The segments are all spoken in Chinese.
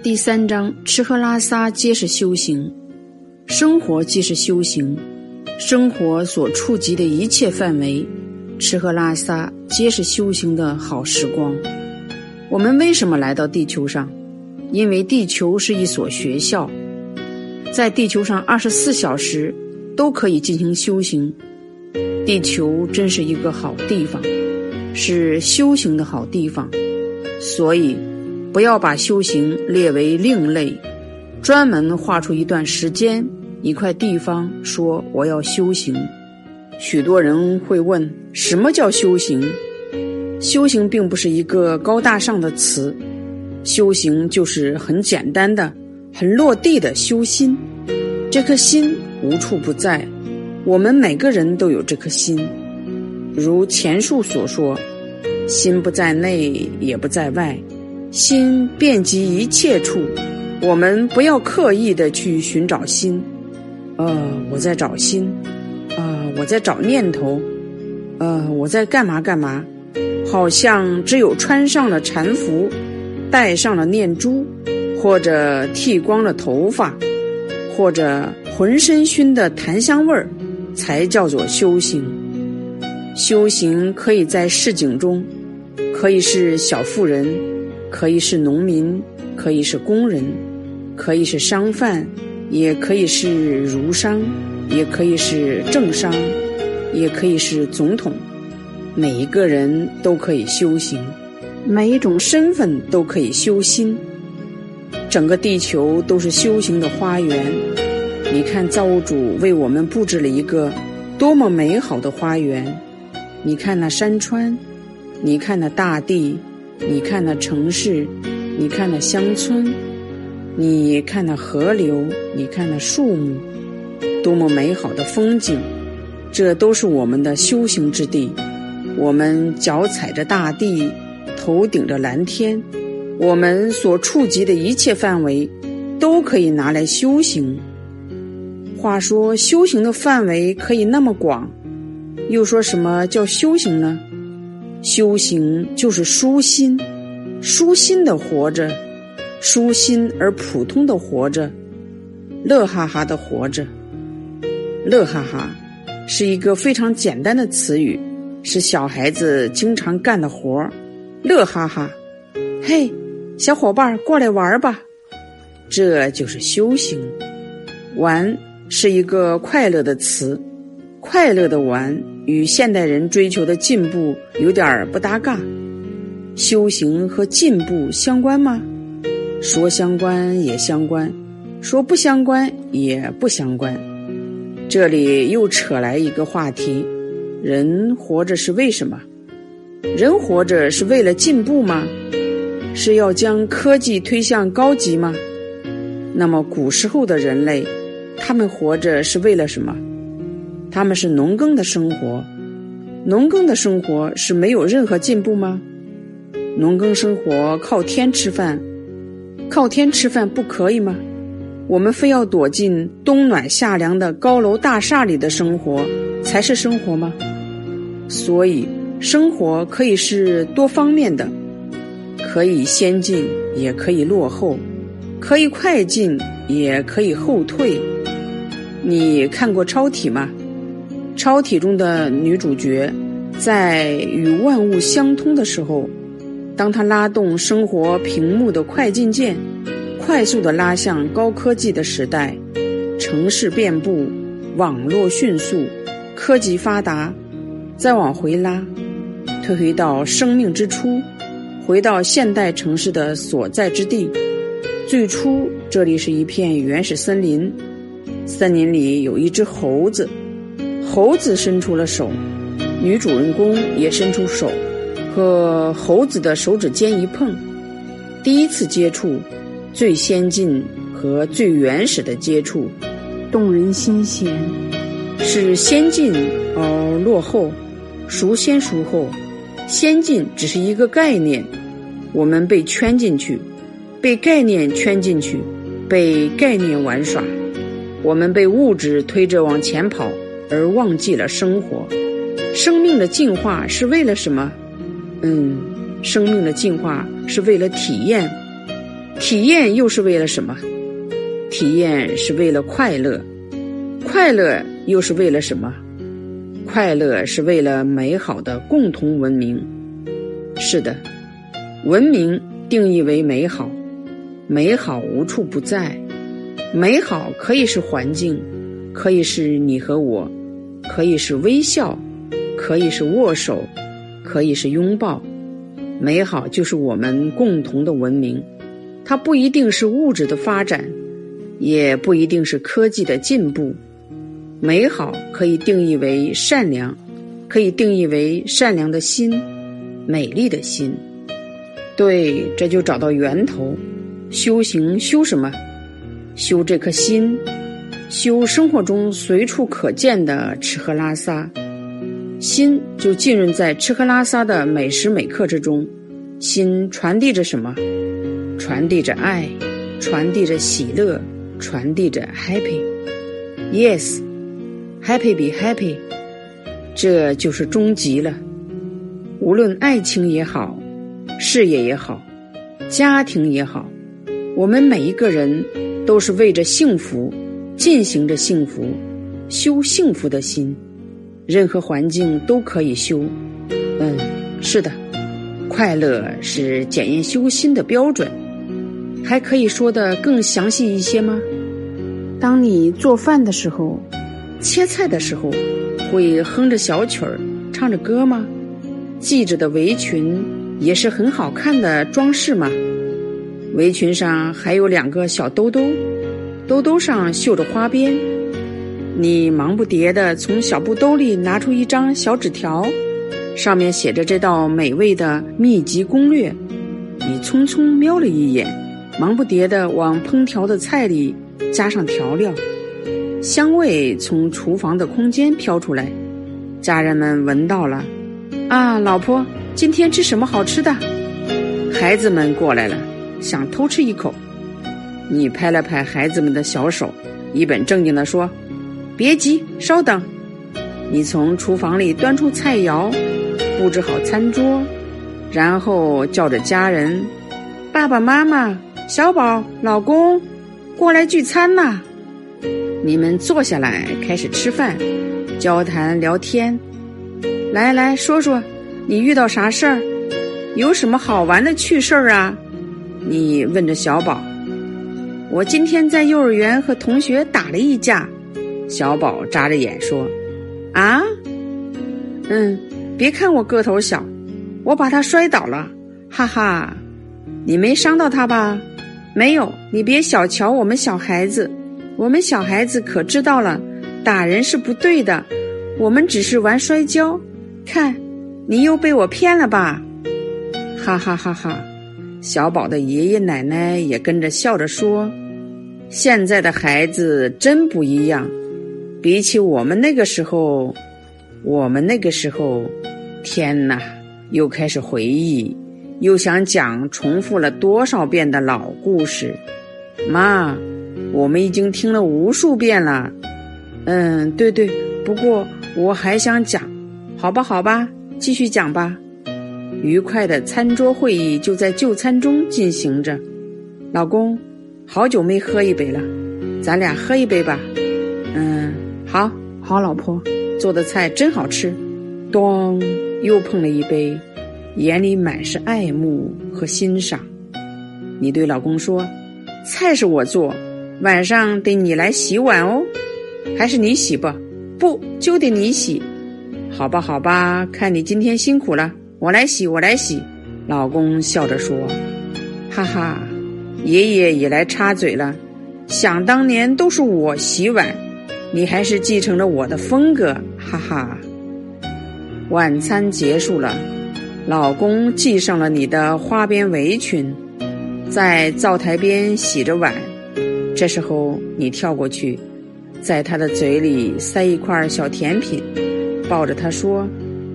第三章，吃喝拉撒皆是修行，生活即是修行，生活所触及的一切范围，吃喝拉撒皆是修行的好时光。我们为什么来到地球上？因为地球是一所学校，在地球上二十四小时都可以进行修行。地球真是一个好地方，是修行的好地方，所以。不要把修行列为另类，专门划出一段时间、一块地方说我要修行。许多人会问：什么叫修行？修行并不是一个高大上的词，修行就是很简单的、很落地的修心。这颗心无处不在，我们每个人都有这颗心。如前述所说，心不在内，也不在外。心遍及一切处，我们不要刻意的去寻找心。呃，我在找心，呃，我在找念头，呃，我在干嘛干嘛？好像只有穿上了禅服，戴上了念珠，或者剃光了头发，或者浑身熏的檀香味儿，才叫做修行。修行可以在市井中，可以是小妇人。可以是农民，可以是工人，可以是商贩，也可以是儒商，也可以是政商，也可以是总统。每一个人都可以修行，每一种身份都可以修心。整个地球都是修行的花园。你看，造物主为我们布置了一个多么美好的花园！你看那山川，你看那大地。你看那城市，你看那乡村，你看那河流，你看那树木，多么美好的风景！这都是我们的修行之地。我们脚踩着大地，头顶着蓝天，我们所触及的一切范围，都可以拿来修行。话说，修行的范围可以那么广，又说什么叫修行呢？修行就是舒心，舒心的活着，舒心而普通的活着，乐哈哈的活着。乐哈哈是一个非常简单的词语，是小孩子经常干的活儿。乐哈哈，嘿，小伙伴过来玩吧，这就是修行。玩是一个快乐的词，快乐的玩。与现代人追求的进步有点不搭嘎，修行和进步相关吗？说相关也相关，说不相关也不相关。这里又扯来一个话题：人活着是为什么？人活着是为了进步吗？是要将科技推向高级吗？那么古时候的人类，他们活着是为了什么？他们是农耕的生活，农耕的生活是没有任何进步吗？农耕生活靠天吃饭，靠天吃饭不可以吗？我们非要躲进冬暖夏凉的高楼大厦里的生活才是生活吗？所以，生活可以是多方面的，可以先进，也可以落后，可以快进，也可以后退。你看过超体吗？超体中的女主角，在与万物相通的时候，当她拉动生活屏幕的快进键，快速的拉向高科技的时代，城市遍布，网络迅速，科技发达，再往回拉，退回到生命之初，回到现代城市的所在之地。最初，这里是一片原始森林，森林里有一只猴子。猴子伸出了手，女主人公也伸出手，和猴子的手指尖一碰，第一次接触，最先进和最原始的接触，动人心弦。是先进而落后，孰先孰后？先进只是一个概念，我们被圈进去，被概念圈进去，被概念玩耍，我们被物质推着往前跑。而忘记了生活，生命的进化是为了什么？嗯，生命的进化是为了体验。体验又是为了什么？体验是为了快乐，快乐又是为了什么？快乐是为了美好的共同文明。是的，文明定义为美好，美好无处不在，美好可以是环境，可以是你和我，可以是微笑，可以是握手，可以是拥抱。美好就是我们共同的文明，它不一定是物质的发展，也不一定是科技的进步。美好可以定义为善良，可以定义为善良的心，美丽的心。对，这就找到源头。修行修什么？修这颗心，修生活中随处可见的吃喝拉撒。心就浸润在吃喝拉撒的每时每刻之中，心传递着什么？传递着爱，传递着喜乐，传递着 happy。Yes，happy be happy，这就是终极了。无论爱情也好，事业也好，家庭也好，我们每一个人都是为着幸福，进行着幸福，修幸福的心。任何环境都可以修，嗯，是的，快乐是检验修心的标准。还可以说的更详细一些吗？当你做饭的时候，切菜的时候，会哼着小曲儿，唱着歌吗？系着的围裙也是很好看的装饰吗？围裙上还有两个小兜兜，兜兜上绣着花边。你忙不迭地从小布兜里拿出一张小纸条，上面写着这道美味的秘籍攻略。你匆匆瞄了一眼，忙不迭地往烹调的菜里加上调料，香味从厨房的空间飘出来，家人们闻到了。啊，老婆，今天吃什么好吃的？孩子们过来了，想偷吃一口。你拍了拍孩子们的小手，一本正经地说。别急，稍等。你从厨房里端出菜肴，布置好餐桌，然后叫着家人：“爸爸妈妈、小宝、老公，过来聚餐呐！”你们坐下来开始吃饭、交谈、聊天。来来说说，你遇到啥事儿？有什么好玩的趣事儿啊？你问着小宝：“我今天在幼儿园和同学打了一架。”小宝眨着眼说：“啊，嗯，别看我个头小，我把他摔倒了，哈哈，你没伤到他吧？没有，你别小瞧我们小孩子，我们小孩子可知道了，打人是不对的，我们只是玩摔跤。看，你又被我骗了吧？哈哈哈哈！小宝的爷爷奶奶也跟着笑着说：现在的孩子真不一样。”比起我们那个时候，我们那个时候，天哪！又开始回忆，又想讲重复了多少遍的老故事。妈，我们已经听了无数遍了。嗯，对对，不过我还想讲，好吧，好吧，继续讲吧。愉快的餐桌会议就在就餐中进行着。老公，好久没喝一杯了，咱俩喝一杯吧。嗯。好好，老婆做的菜真好吃。咚，又碰了一杯，眼里满是爱慕和欣赏。你对老公说：“菜是我做，晚上得你来洗碗哦。”还是你洗吧？不，就得你洗。好吧，好吧，看你今天辛苦了，我来洗，我来洗。老公笑着说：“哈哈，爷爷也来插嘴了。想当年都是我洗碗。”你还是继承了我的风格，哈哈。晚餐结束了，老公系上了你的花边围裙，在灶台边洗着碗。这时候你跳过去，在他的嘴里塞一块小甜品，抱着他说：“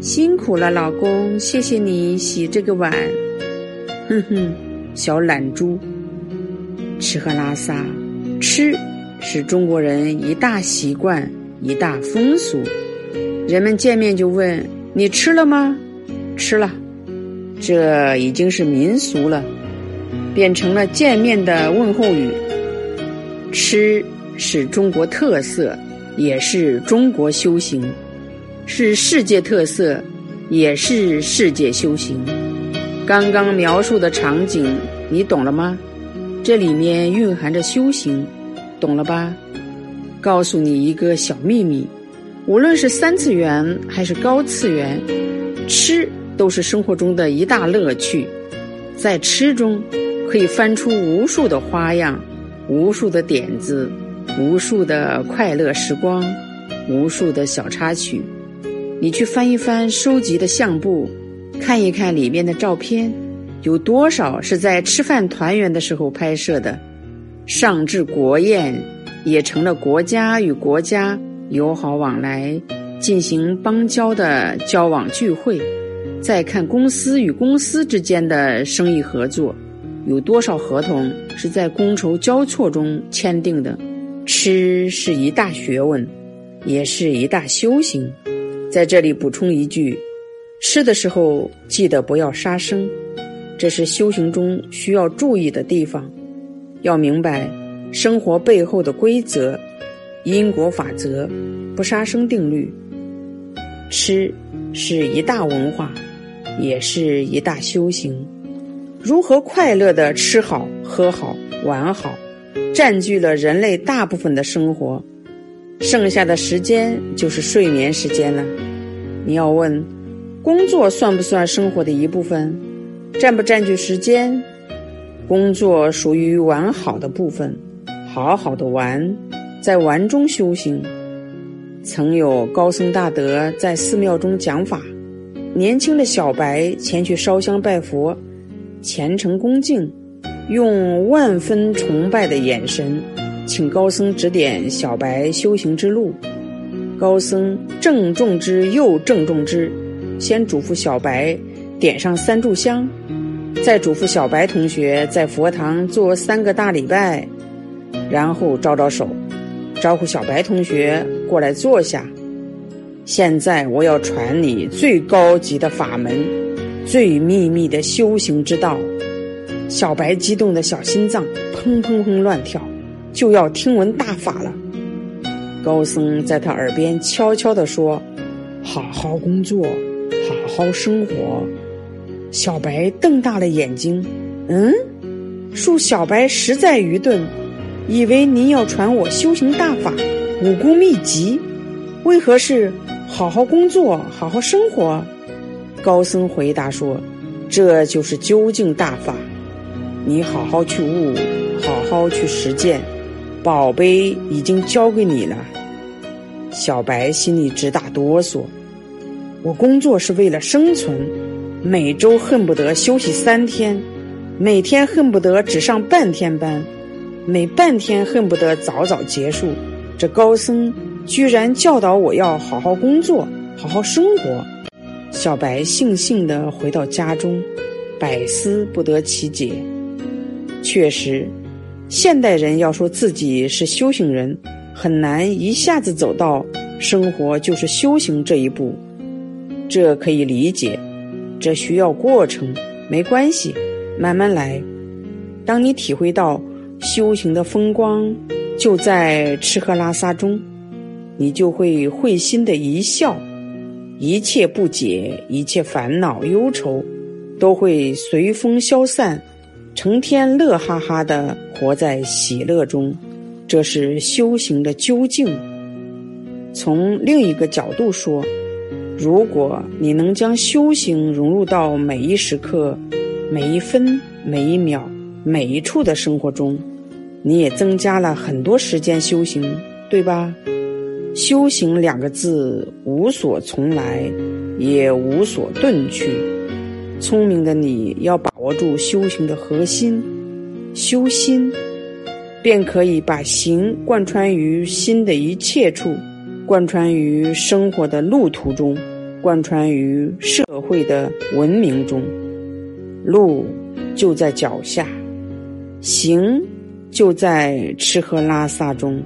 辛苦了，老公，谢谢你洗这个碗。”哼哼，小懒猪，吃喝拉撒，吃。是中国人一大习惯，一大风俗。人们见面就问：“你吃了吗？”吃了，这已经是民俗了。变成了见面的问候语。吃是中国特色，也是中国修行，是世界特色，也是世界修行。刚刚描述的场景，你懂了吗？这里面蕴含着修行，懂了吧？告诉你一个小秘密，无论是三次元还是高次元，吃都是生活中的一大乐趣。在吃中，可以翻出无数的花样。无数的点子，无数的快乐时光，无数的小插曲。你去翻一翻收集的相簿，看一看里面的照片，有多少是在吃饭团圆的时候拍摄的？上至国宴，也成了国家与国家友好往来、进行邦交的交往聚会。再看公司与公司之间的生意合作。有多少合同是在觥筹交错中签订的？吃是一大学问，也是一大修行。在这里补充一句：吃的时候记得不要杀生，这是修行中需要注意的地方。要明白生活背后的规则、因果法则、不杀生定律。吃是一大文化，也是一大修行。如何快乐的吃好、喝好、玩好，占据了人类大部分的生活，剩下的时间就是睡眠时间了。你要问，工作算不算生活的一部分？占不占据时间？工作属于玩好的部分，好好的玩，在玩中修行。曾有高僧大德在寺庙中讲法，年轻的小白前去烧香拜佛。虔诚恭敬，用万分崇拜的眼神，请高僧指点小白修行之路。高僧郑重之又郑重之，先嘱咐小白点上三炷香，再嘱咐小白同学在佛堂做三个大礼拜，然后招招手，招呼小白同学过来坐下。现在我要传你最高级的法门。最秘密的修行之道，小白激动的小心脏砰砰砰乱跳，就要听闻大法了。高僧在他耳边悄悄地说：“好好工作，好好生活。”小白瞪大了眼睛，嗯，恕小白实在愚钝，以为您要传我修行大法、武功秘籍，为何是好好工作，好好生活？高僧回答说：“这就是究竟大法，你好好去悟，好好去实践。宝贝已经交给你了。”小白心里直打哆嗦。我工作是为了生存，每周恨不得休息三天，每天恨不得只上半天班，每半天恨不得早早结束。这高僧居然教导我要好好工作，好好生活。小白悻悻地回到家中，百思不得其解。确实，现代人要说自己是修行人，很难一下子走到生活就是修行这一步。这可以理解，这需要过程，没关系，慢慢来。当你体会到修行的风光就在吃喝拉撒中，你就会会心的一笑。一切不解，一切烦恼忧愁，都会随风消散，成天乐哈哈的活在喜乐中，这是修行的究竟。从另一个角度说，如果你能将修行融入到每一时刻、每一分、每一秒、每一处的生活中，你也增加了很多时间修行，对吧？修行两个字，无所从来，也无所遁去。聪明的你要把握住修行的核心，修心，便可以把行贯穿于心的一切处，贯穿于生活的路途中，贯穿于社会的文明中。路就在脚下，行就在吃喝拉撒中。